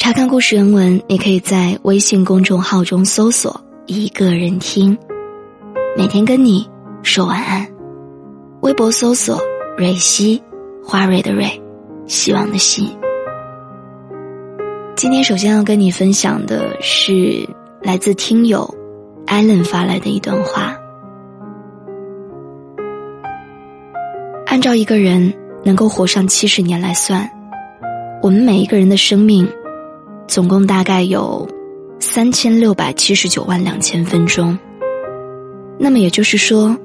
查看故事原文，你可以在微信公众号中搜索“一个人听”，每天跟你说晚安。微博搜索“蕊希”，花蕊的蕊，希望的希。今天首先要跟你分享的是来自听友艾伦发来的一段话。按照一个人能够活上七十年来算，我们每一个人的生命。总共大概有三千六百七十九万两千分钟。那么也就是说，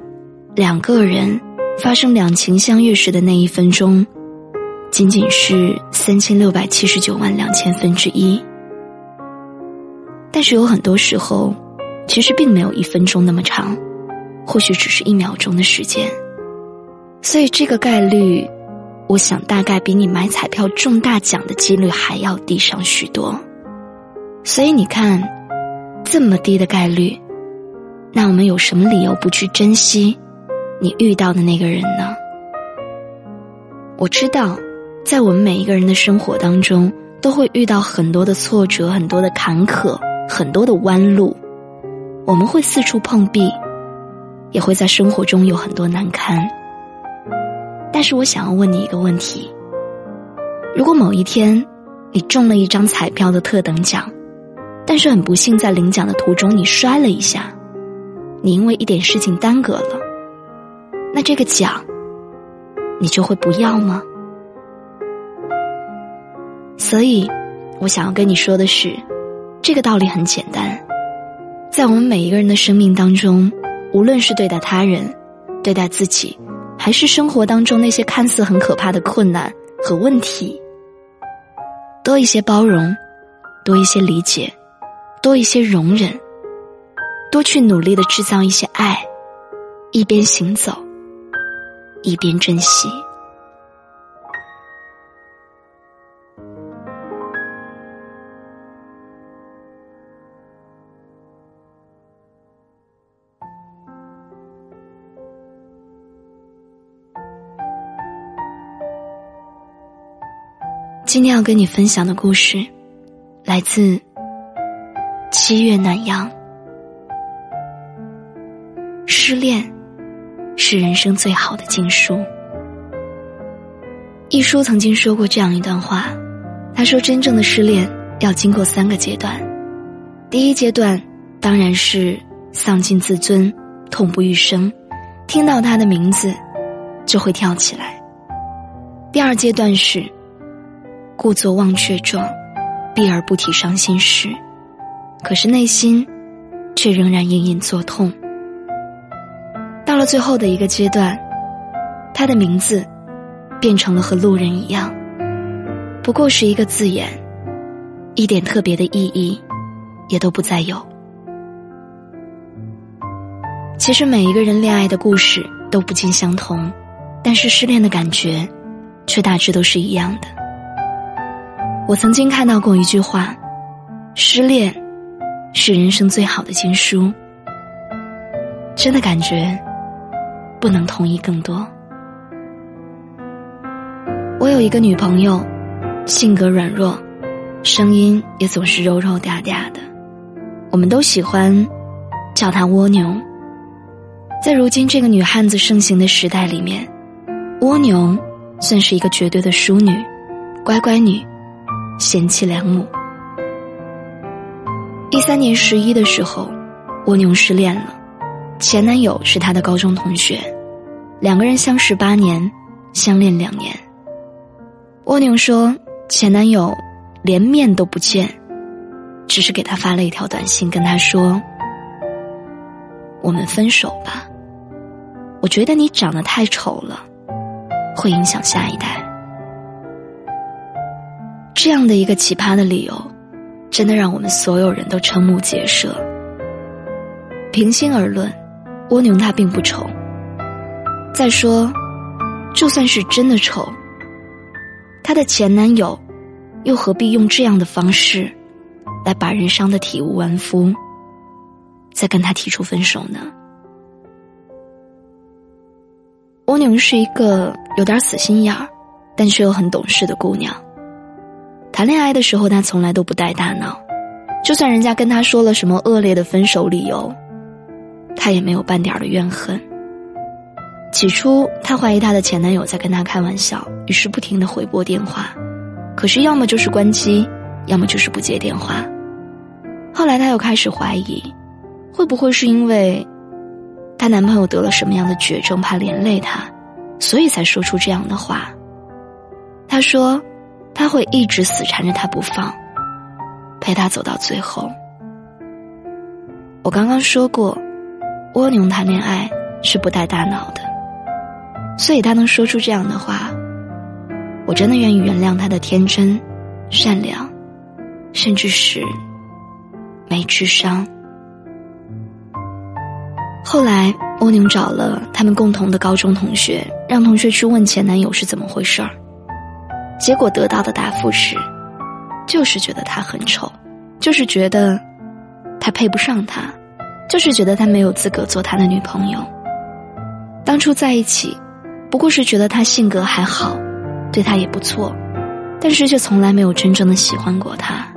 两个人发生两情相悦时的那一分钟，仅仅是三千六百七十九万两千分之一。但是有很多时候，其实并没有一分钟那么长，或许只是一秒钟的时间。所以这个概率。我想大概比你买彩票中大奖的几率还要低上许多，所以你看，这么低的概率，那我们有什么理由不去珍惜你遇到的那个人呢？我知道，在我们每一个人的生活当中，都会遇到很多的挫折、很多的坎坷、很多的弯路，我们会四处碰壁，也会在生活中有很多难堪。但是我想要问你一个问题：如果某一天你中了一张彩票的特等奖，但是很不幸在领奖的途中你摔了一下，你因为一点事情耽搁了，那这个奖你就会不要吗？所以，我想要跟你说的是，这个道理很简单，在我们每一个人的生命当中，无论是对待他人，对待自己。还是生活当中那些看似很可怕的困难和问题，多一些包容，多一些理解，多一些容忍，多去努力的制造一些爱，一边行走，一边珍惜。今天要跟你分享的故事，来自七月暖阳。失恋是人生最好的经书。一书曾经说过这样一段话，他说：“真正的失恋要经过三个阶段，第一阶段当然是丧尽自尊、痛不欲生，听到他的名字就会跳起来；第二阶段是。”故作忘却状，避而不提伤心事，可是内心却仍然隐隐作痛。到了最后的一个阶段，他的名字变成了和路人一样，不过是一个字眼，一点特别的意义也都不再有。其实每一个人恋爱的故事都不尽相同，但是失恋的感觉却大致都是一样的。我曾经看到过一句话：“失恋是人生最好的经书。”真的感觉不能同意更多。我有一个女朋友，性格软弱，声音也总是柔柔嗲嗲的，我们都喜欢叫她蜗牛。在如今这个女汉子盛行的时代里面，蜗牛算是一个绝对的淑女，乖乖女。贤妻良母，一三年十一的时候，蜗牛失恋了，前男友是她的高中同学，两个人相识八年，相恋两年。蜗牛说，前男友连面都不见，只是给她发了一条短信，跟她说：“我们分手吧，我觉得你长得太丑了，会影响下一代。”这样的一个奇葩的理由。真的让我们所有人都瞠目结舌。平心而论，蜗牛它并不丑。再说，就算是真的丑，她的前男友又何必用这样的方式来把人伤得体无完肤，再跟他提出分手呢？蜗牛是一个有点死心眼儿，但却又很懂事的姑娘。谈恋爱的时候，他从来都不带大脑，就算人家跟他说了什么恶劣的分手理由，他也没有半点的怨恨。起初，他怀疑他的前男友在跟他开玩笑，于是不停的回拨电话，可是要么就是关机，要么就是不接电话。后来，他又开始怀疑，会不会是因为她男朋友得了什么样的绝症，怕连累她，所以才说出这样的话。他说。他会一直死缠着他不放，陪他走到最后。我刚刚说过，蜗牛谈恋爱是不带大脑的，所以他能说出这样的话，我真的愿意原谅他的天真、善良，甚至是没智商。后来，蜗牛找了他们共同的高中同学，让同学去问前男友是怎么回事儿。结果得到的答复是，就是觉得他很丑，就是觉得他配不上他，就是觉得他没有资格做他的女朋友。当初在一起，不过是觉得他性格还好，对他也不错，但是却从来没有真正的喜欢过他，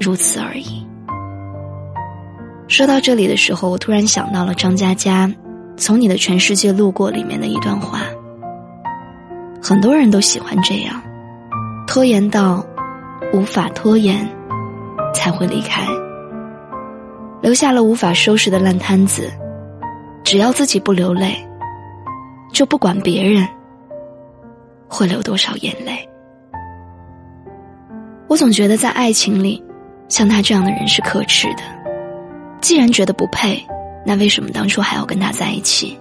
如此而已。说到这里的时候，我突然想到了张嘉佳《从你的全世界路过》里面的一段话。很多人都喜欢这样，拖延到无法拖延，才会离开，留下了无法收拾的烂摊子。只要自己不流泪，就不管别人会流多少眼泪。我总觉得在爱情里，像他这样的人是可耻的。既然觉得不配，那为什么当初还要跟他在一起？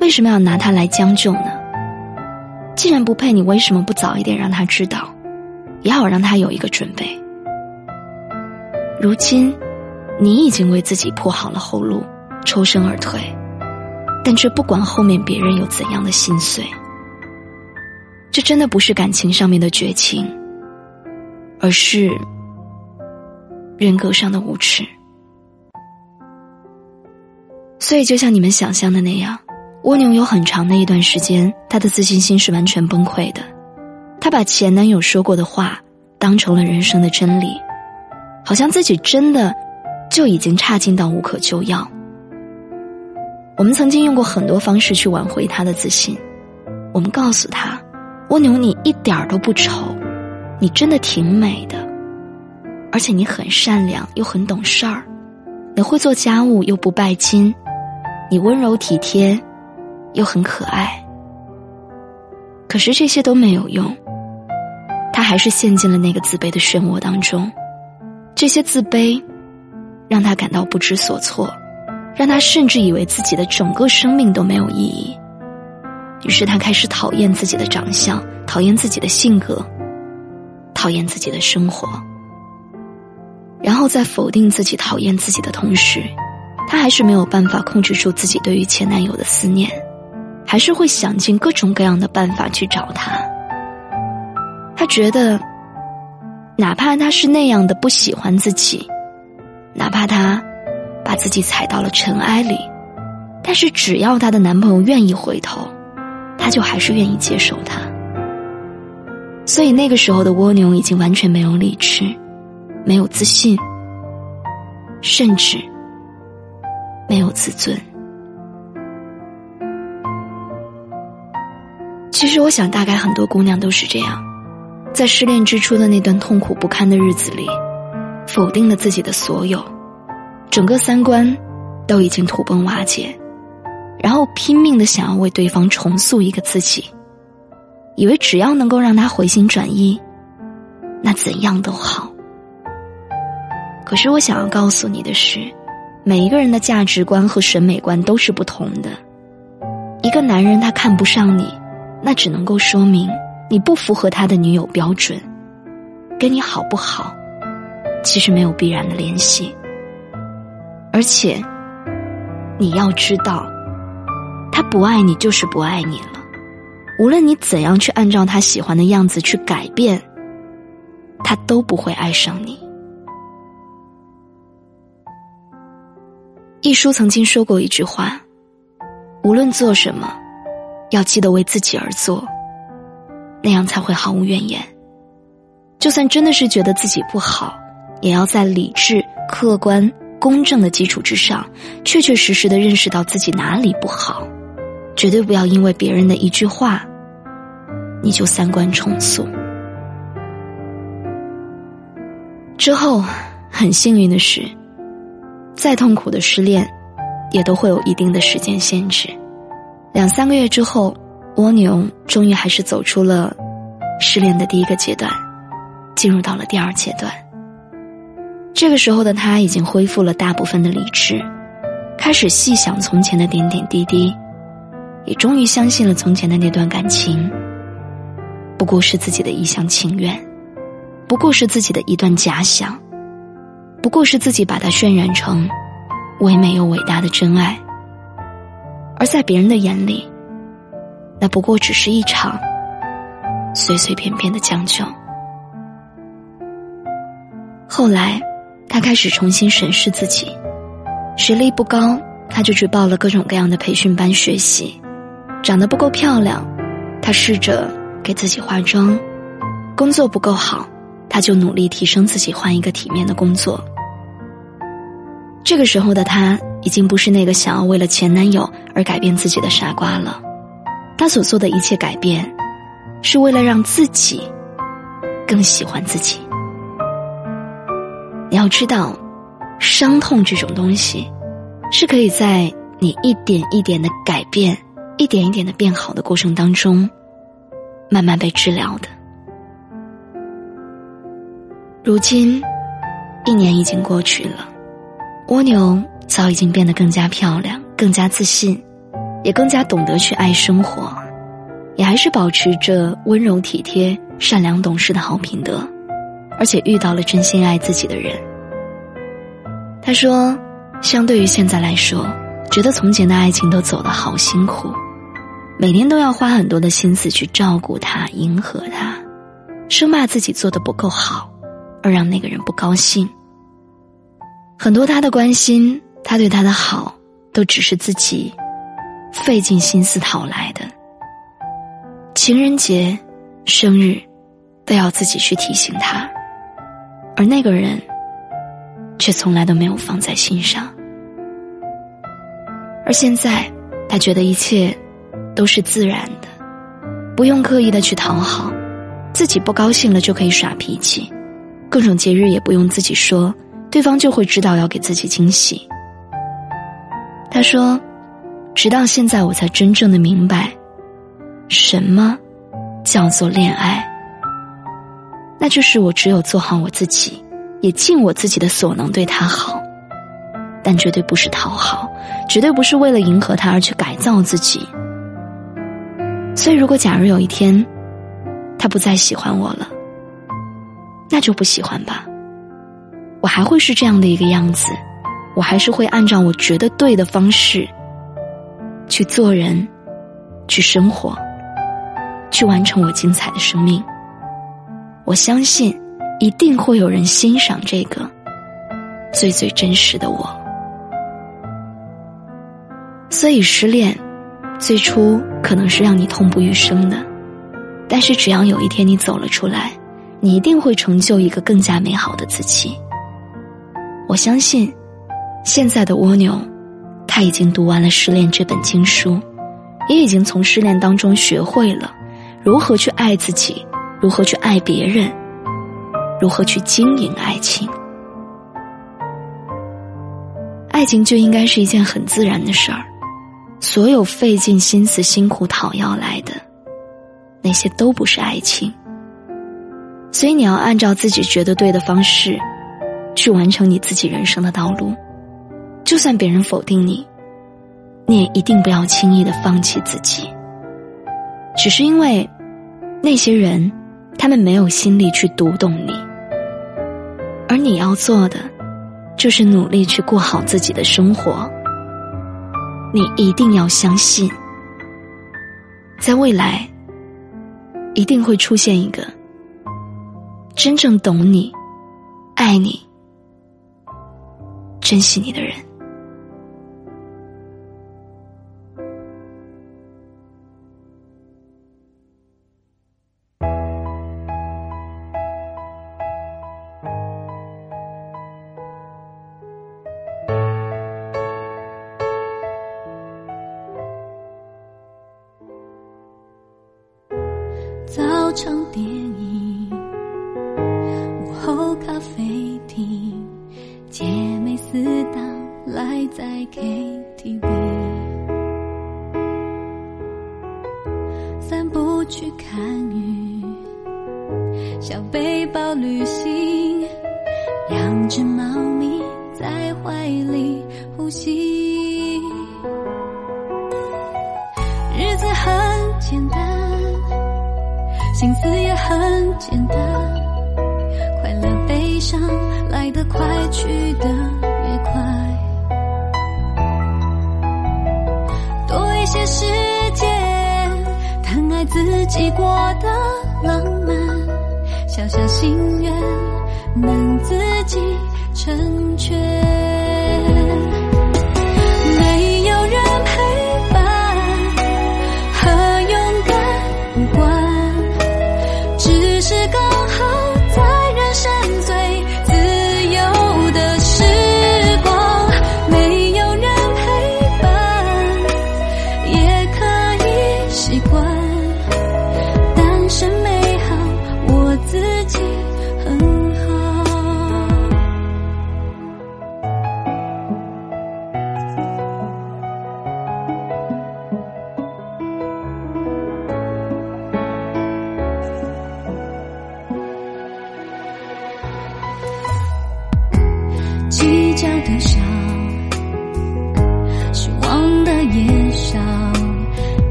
为什么要拿他来将就呢？既然不配，你为什么不早一点让他知道，也好让他有一个准备？如今，你已经为自己铺好了后路，抽身而退，但却不管后面别人有怎样的心碎。这真的不是感情上面的绝情，而是人格上的无耻。所以，就像你们想象的那样。蜗牛有很长的一段时间，她的自信心是完全崩溃的。她把前男友说过的话当成了人生的真理，好像自己真的就已经差劲到无可救药。我们曾经用过很多方式去挽回她的自信。我们告诉她：“蜗牛，你一点儿都不丑，你真的挺美的，而且你很善良又很懂事儿，你会做家务又不拜金，你温柔体贴。”又很可爱，可是这些都没有用。他还是陷进了那个自卑的漩涡当中。这些自卑，让他感到不知所措，让他甚至以为自己的整个生命都没有意义。于是他开始讨厌自己的长相，讨厌自己的性格，讨厌自己的生活。然后在否定自己、讨厌自己的同时，他还是没有办法控制住自己对于前男友的思念。还是会想尽各种各样的办法去找他。他觉得，哪怕他是那样的不喜欢自己，哪怕他把自己踩到了尘埃里，但是只要她的男朋友愿意回头，她就还是愿意接受他。所以那个时候的蜗牛已经完全没有理智，没有自信，甚至没有自尊。其实我想，大概很多姑娘都是这样，在失恋之初的那段痛苦不堪的日子里，否定了自己的所有，整个三观都已经土崩瓦解，然后拼命的想要为对方重塑一个自己，以为只要能够让他回心转意，那怎样都好。可是我想要告诉你的是，每一个人的价值观和审美观都是不同的。一个男人他看不上你，那只能够说明你不符合他的女友标准，跟你好不好？其实没有必然的联系，而且你要知道，他不爱你就是不爱你了。无论你怎样去按照他喜欢的样子去改变，他都不会爱上你。一书曾经说过一句话：“无论做什么，要记得为自己而做，那样才会毫无怨言。就算真的是觉得自己不好。”也要在理智、客观、公正的基础之上，确确实实的认识到自己哪里不好，绝对不要因为别人的一句话，你就三观重塑。之后，很幸运的是，再痛苦的失恋，也都会有一定的时间限制。两三个月之后，蜗牛终于还是走出了失恋的第一个阶段，进入到了第二阶段。这个时候的他已经恢复了大部分的理智，开始细想从前的点点滴滴，也终于相信了从前的那段感情，不过是自己的一厢情愿，不过是自己的一段假想，不过是自己把它渲染成唯美又伟大的真爱，而在别人的眼里，那不过只是一场随随便便的将就。后来。他开始重新审视自己，学历不高，他就去报了各种各样的培训班学习；长得不够漂亮，他试着给自己化妆；工作不够好，他就努力提升自己，换一个体面的工作。这个时候的他，已经不是那个想要为了前男友而改变自己的傻瓜了。他所做的一切改变，是为了让自己更喜欢自己。你要知道，伤痛这种东西，是可以在你一点一点的改变、一点一点的变好的过程当中，慢慢被治疗的。如今，一年已经过去了，蜗牛早已经变得更加漂亮、更加自信，也更加懂得去爱生活，也还是保持着温柔体贴、善良懂事的好品德。而且遇到了真心爱自己的人。他说：“相对于现在来说，觉得从前的爱情都走得好辛苦，每天都要花很多的心思去照顾他、迎合他，生怕自己做的不够好，而让那个人不高兴。很多他的关心，他对他的好，都只是自己费尽心思讨来的。情人节、生日，都要自己去提醒他。”而那个人，却从来都没有放在心上。而现在，他觉得一切都是自然的，不用刻意的去讨好，自己不高兴了就可以耍脾气，各种节日也不用自己说，对方就会知道要给自己惊喜。他说：“直到现在，我才真正的明白，什么叫做恋爱。”那就是我只有做好我自己，也尽我自己的所能对他好，但绝对不是讨好，绝对不是为了迎合他而去改造自己。所以，如果假如有一天，他不再喜欢我了，那就不喜欢吧。我还会是这样的一个样子，我还是会按照我觉得对的方式去做人，去生活，去完成我精彩的生命。我相信，一定会有人欣赏这个最最真实的我。所以，失恋最初可能是让你痛不欲生的，但是只要有一天你走了出来，你一定会成就一个更加美好的自己。我相信，现在的蜗牛，他已经读完了《失恋》这本经书，也已经从失恋当中学会了如何去爱自己。如何去爱别人？如何去经营爱情？爱情就应该是一件很自然的事儿，所有费尽心思、辛苦讨要来的，那些都不是爱情。所以你要按照自己觉得对的方式，去完成你自己人生的道路。就算别人否定你，你也一定不要轻易的放弃自己。只是因为那些人，他们没有心力去读懂你，而你要做的。就是努力去过好自己的生活。你一定要相信，在未来，一定会出现一个真正懂你、爱你、珍惜你的人。KTV，散步去看雨，小背包旅行，两只猫咪在怀里呼吸，日子很简单。心思也很简单，快乐悲伤来得快，去得自己过得浪漫，小小心愿能自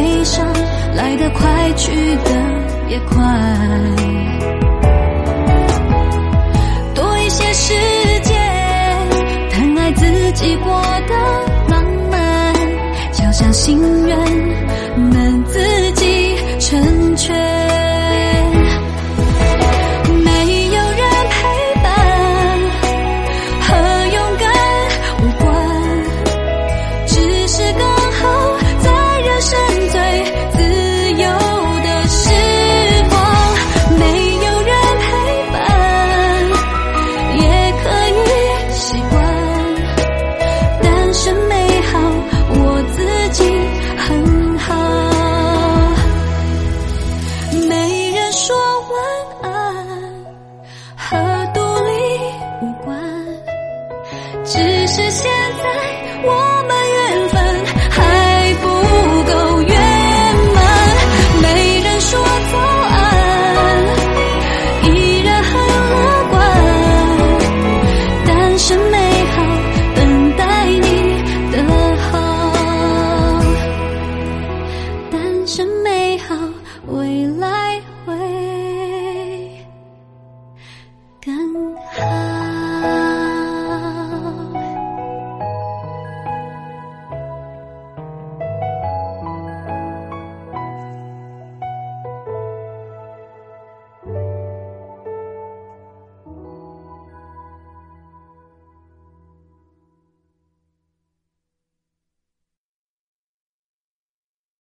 悲伤来得快，去得也快。多一些时间，疼爱自己过得浪漫，小小心愿